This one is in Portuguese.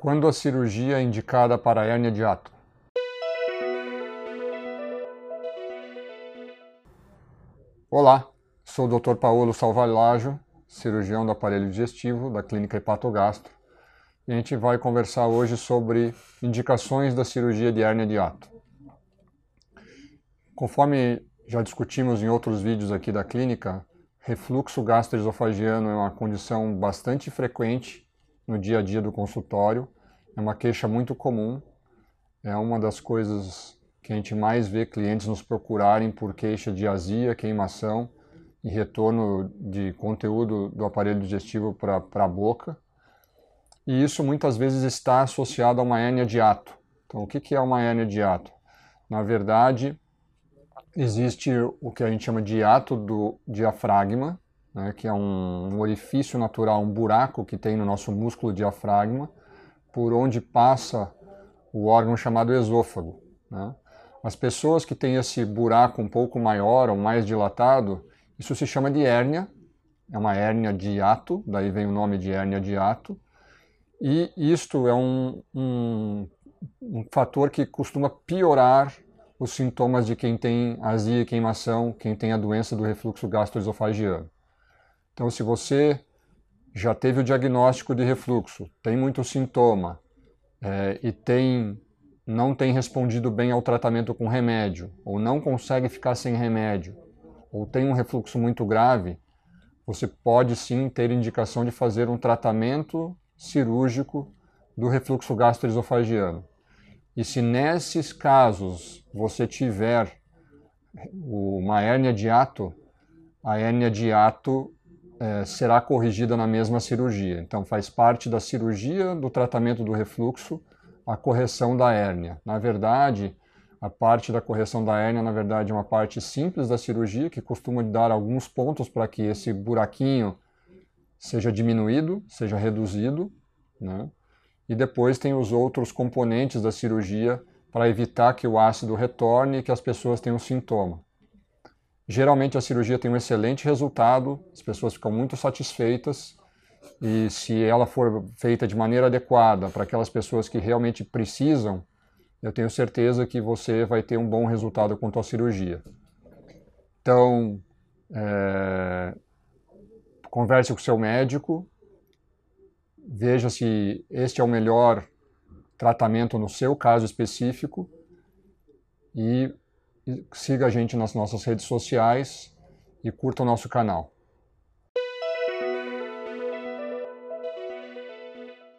Quando a cirurgia é indicada para hérnia de ato? Olá, sou o Dr. Paulo Salvalajo, cirurgião do aparelho digestivo da Clínica Hepatogastro, e a gente vai conversar hoje sobre indicações da cirurgia de hérnia de ato. Conforme já discutimos em outros vídeos aqui da clínica, refluxo gastroesofagiano é uma condição bastante frequente no dia a dia do consultório. É uma queixa muito comum, é uma das coisas que a gente mais vê clientes nos procurarem por queixa de azia, queimação e retorno de conteúdo do aparelho digestivo para a boca. E isso muitas vezes está associado a uma hérnia de ato. Então, o que é uma hérnia de ato? Na verdade, existe o que a gente chama de ato do diafragma, né, que é um, um orifício natural, um buraco que tem no nosso músculo diafragma, por onde passa o órgão chamado esôfago. Né? As pessoas que têm esse buraco um pouco maior ou mais dilatado, isso se chama de hérnia, é uma hérnia de hiato, daí vem o nome de hérnia de hiato, e isto é um, um, um fator que costuma piorar os sintomas de quem tem azia e queimação, quem tem a doença do refluxo gastroesofagiano. Então, se você já teve o diagnóstico de refluxo, tem muito sintoma é, e tem, não tem respondido bem ao tratamento com remédio, ou não consegue ficar sem remédio, ou tem um refluxo muito grave, você pode sim ter indicação de fazer um tratamento cirúrgico do refluxo gastroesofagiano. E se nesses casos você tiver uma hérnia de ato, a hérnia de ato é, será corrigida na mesma cirurgia. Então, faz parte da cirurgia do tratamento do refluxo a correção da hérnia. Na verdade, a parte da correção da hérnia, na verdade, é uma parte simples da cirurgia que costuma dar alguns pontos para que esse buraquinho seja diminuído, seja reduzido, né? E depois tem os outros componentes da cirurgia para evitar que o ácido retorne e que as pessoas tenham sintoma. Geralmente a cirurgia tem um excelente resultado, as pessoas ficam muito satisfeitas e se ela for feita de maneira adequada para aquelas pessoas que realmente precisam, eu tenho certeza que você vai ter um bom resultado quanto à cirurgia. Então, é, converse com o seu médico, veja se este é o melhor tratamento no seu caso específico e siga a gente nas nossas redes sociais e curta o nosso canal.